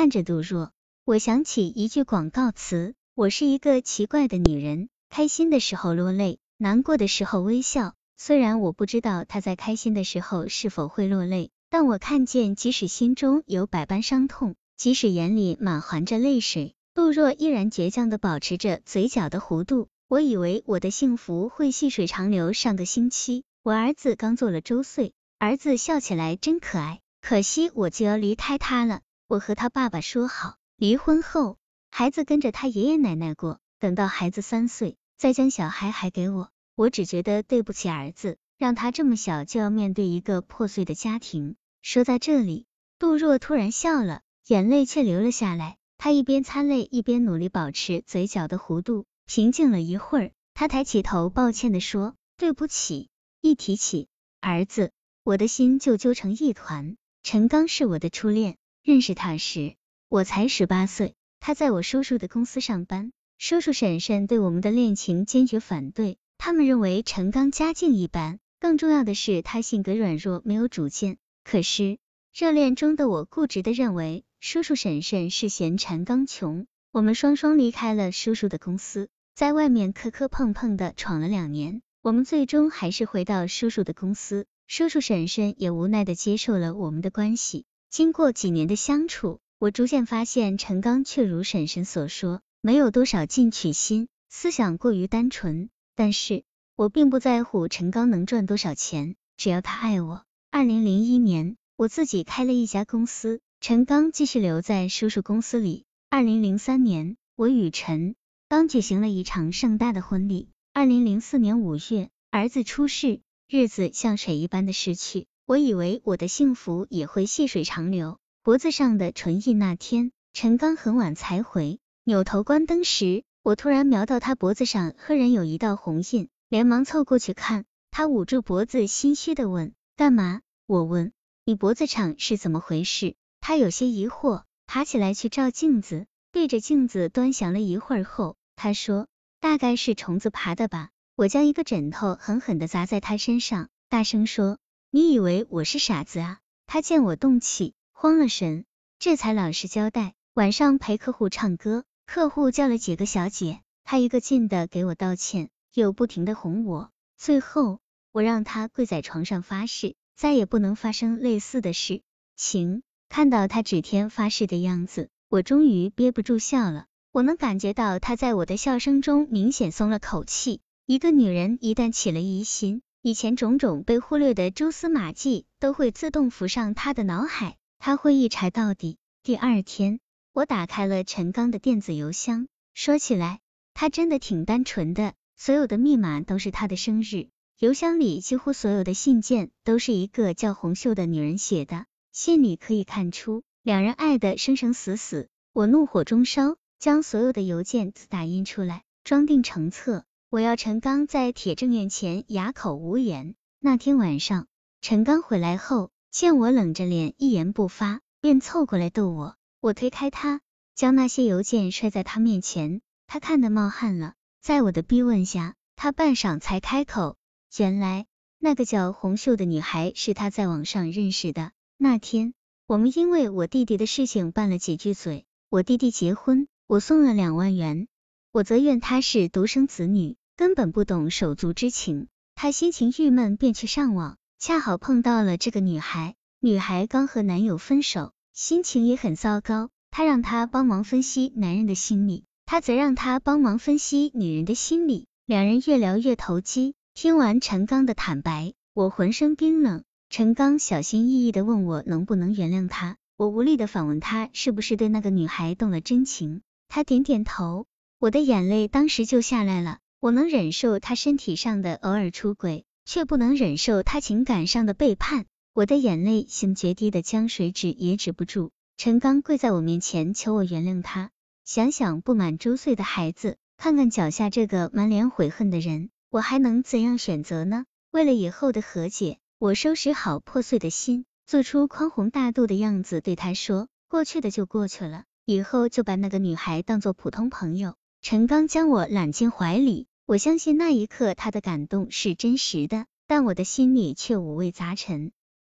看着杜若，我想起一句广告词：我是一个奇怪的女人，开心的时候落泪，难过的时候微笑。虽然我不知道她在开心的时候是否会落泪，但我看见，即使心中有百般伤痛，即使眼里满含着泪水，杜若依然倔强的保持着嘴角的弧度。我以为我的幸福会细水长流。上个星期，我儿子刚做了周岁，儿子笑起来真可爱。可惜我就要离开他了。我和他爸爸说好，离婚后孩子跟着他爷爷奶奶过，等到孩子三岁，再将小孩还给我。我只觉得对不起儿子，让他这么小就要面对一个破碎的家庭。说在这里，杜若突然笑了，眼泪却流了下来。他一边擦泪，一边努力保持嘴角的弧度。平静了一会儿，他抬起头，抱歉的说：“对不起。”一提起儿子，我的心就揪成一团。陈刚是我的初恋。认识他时，我才十八岁，他在我叔叔的公司上班。叔叔婶婶对我们的恋情坚决反对，他们认为陈刚家境一般，更重要的是他性格软弱，没有主见。可是热恋中的我固执的认为，叔叔婶婶是嫌陈刚穷。我们双双离开了叔叔的公司，在外面磕磕碰碰的闯了两年，我们最终还是回到叔叔的公司。叔叔婶婶也无奈的接受了我们的关系。经过几年的相处，我逐渐发现陈刚却如婶婶所说，没有多少进取心，思想过于单纯。但是我并不在乎陈刚能赚多少钱，只要他爱我。二零零一年，我自己开了一家公司，陈刚继续留在叔叔公司里。二零零三年，我与陈刚举行了一场盛大的婚礼。二零零四年五月，儿子出世，日子像水一般的逝去。我以为我的幸福也会细水长流。脖子上的唇印那天，陈刚很晚才回，扭头关灯时，我突然瞄到他脖子上赫然有一道红印，连忙凑过去看，他捂住脖子，心虚的问：“干嘛？”我问：“你脖子上是怎么回事？”他有些疑惑，爬起来去照镜子，对着镜子端详了一会儿后，他说：“大概是虫子爬的吧。”我将一个枕头狠狠的砸在他身上，大声说。你以为我是傻子啊？他见我动气，慌了神，这才老实交代。晚上陪客户唱歌，客户叫了几个小姐，他一个劲的给我道歉，又不停的哄我。最后，我让他跪在床上发誓，再也不能发生类似的事情。看到他指天发誓的样子，我终于憋不住笑了。我能感觉到他在我的笑声中明显松了口气。一个女人一旦起了疑心，以前种种被忽略的蛛丝马迹都会自动浮上他的脑海，他会一查到底。第二天，我打开了陈刚的电子邮箱，说起来，他真的挺单纯的，所有的密码都是他的生日。邮箱里几乎所有的信件都是一个叫红秀的女人写的，信里可以看出两人爱的生生死死。我怒火中烧，将所有的邮件打印出来，装订成册。我要陈刚在铁证面前哑口无言。那天晚上，陈刚回来后，见我冷着脸一言不发，便凑过来逗我。我推开他，将那些邮件摔在他面前，他看得冒汗了。在我的逼问下，他半晌才开口：“原来那个叫红秀的女孩是他在网上认识的。那天，我们因为我弟弟的事情拌了几句嘴。我弟弟结婚，我送了两万元，我则怨他是独生子女。”根本不懂手足之情，他心情郁闷，便去上网，恰好碰到了这个女孩。女孩刚和男友分手，心情也很糟糕。他让她帮忙分析男人的心理，他则让她帮忙分析女人的心理。两人越聊越投机。听完陈刚的坦白，我浑身冰冷。陈刚小心翼翼的问我能不能原谅他，我无力的反问他是不是对那个女孩动了真情。他点点头，我的眼泪当时就下来了。我能忍受他身体上的偶尔出轨，却不能忍受他情感上的背叛。我的眼泪像决堤的江水，止也止不住。陈刚跪在我面前，求我原谅他。想想不满周岁的孩子，看看脚下这个满脸悔恨的人，我还能怎样选择呢？为了以后的和解，我收拾好破碎的心，做出宽宏大度的样子，对他说：过去的就过去了，以后就把那个女孩当做普通朋友。陈刚将我揽进怀里。我相信那一刻他的感动是真实的，但我的心里却五味杂陈。